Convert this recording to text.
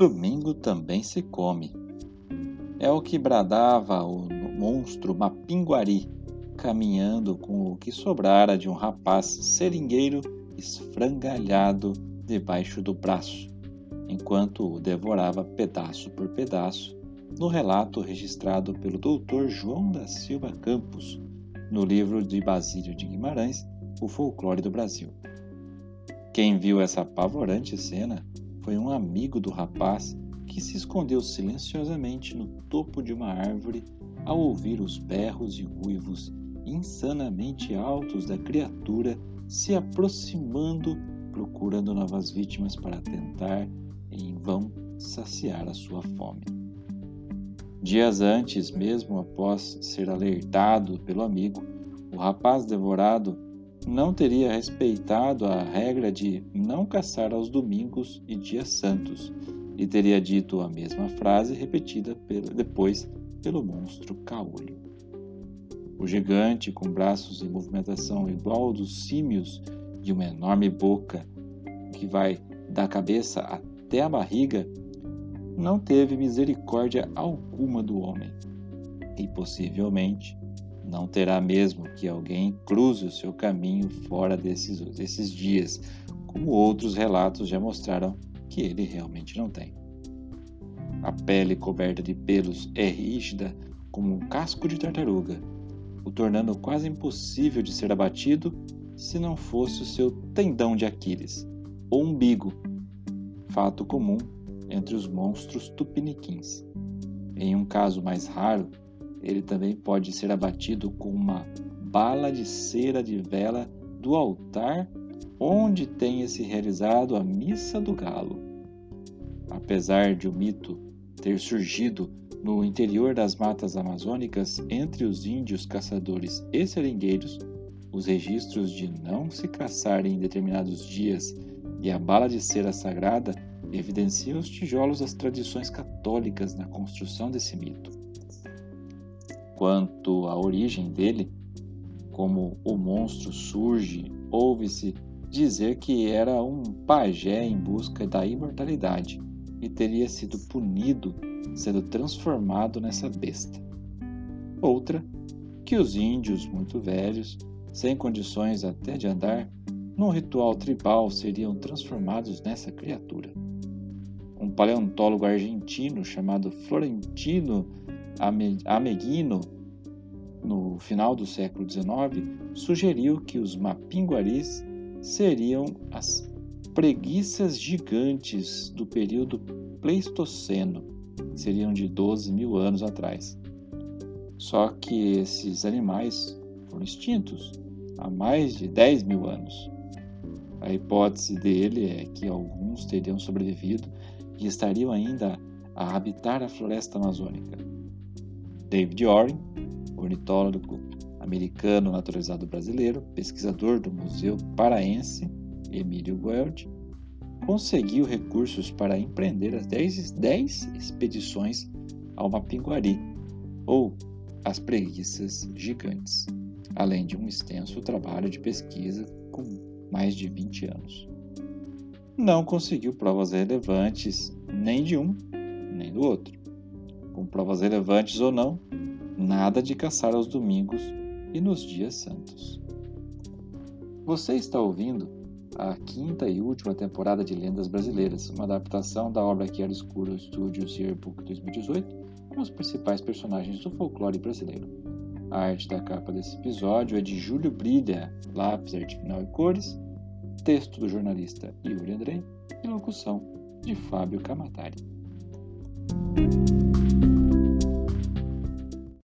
Domingo também se come. É o que bradava o monstro Mapinguari, caminhando com o que sobrara de um rapaz seringueiro esfrangalhado debaixo do braço, enquanto o devorava pedaço por pedaço, no relato registrado pelo Dr. João da Silva Campos, no livro de Basílio de Guimarães, O Folclore do Brasil. Quem viu essa apavorante cena foi um amigo do rapaz que se escondeu silenciosamente no topo de uma árvore ao ouvir os berros e uivos insanamente altos da criatura se aproximando, procurando novas vítimas para tentar, em vão, saciar a sua fome. Dias antes, mesmo após ser alertado pelo amigo, o rapaz devorado não teria respeitado a regra de não caçar aos domingos e dias santos e teria dito a mesma frase repetida depois pelo monstro caolho. O gigante, com braços em movimentação igual ao dos símios e uma enorme boca que vai da cabeça até a barriga, não teve misericórdia alguma do homem. E possivelmente não terá mesmo que alguém cruze o seu caminho fora desses, desses dias, como outros relatos já mostraram que ele realmente não tem. A pele coberta de pelos é rígida como um casco de tartaruga o tornando quase impossível de ser abatido se não fosse o seu tendão de Aquiles, ou umbigo, fato comum entre os monstros tupiniquins. Em um caso mais raro, ele também pode ser abatido com uma bala de cera de vela do altar onde tenha se realizado a missa do galo. Apesar de o mito ter surgido no interior das matas amazônicas, entre os índios caçadores e seringueiros, os registros de não se caçar em determinados dias e a bala de cera sagrada evidenciam os tijolos das tradições católicas na construção desse mito. Quanto à origem dele, como o monstro surge, ouve-se dizer que era um pajé em busca da imortalidade e teria sido punido sendo transformado nessa besta. Outra, que os índios muito velhos, sem condições até de andar, num ritual tribal seriam transformados nessa criatura. Um paleontólogo argentino chamado Florentino Ameghino, no final do século XIX, sugeriu que os mapinguaris seriam as preguiças gigantes do período Pleistoceno, seriam de 12 mil anos atrás. Só que esses animais foram extintos há mais de 10 mil anos. A hipótese dele é que alguns teriam sobrevivido e estariam ainda a habitar a floresta amazônica. David Oren, ornitólogo americano naturalizado brasileiro, pesquisador do Museu Paraense Emílio Gueld, conseguiu recursos para empreender as 10, 10 expedições ao Mapinguari, ou as preguiças gigantes, além de um extenso trabalho de pesquisa com mais de 20 anos. Não conseguiu provas relevantes nem de um nem do outro. Com provas relevantes ou não, nada de caçar aos domingos e nos dias santos. Você está ouvindo a quinta e última temporada de Lendas Brasileiras, uma adaptação da obra Chiaro Escuro Studios Yearbook 2018, com os principais personagens do folclore brasileiro. A arte da capa desse episódio é de Júlio Brilha, lápis, arte final e cores, texto do jornalista Yuri Andrei e locução de Fábio Camatari.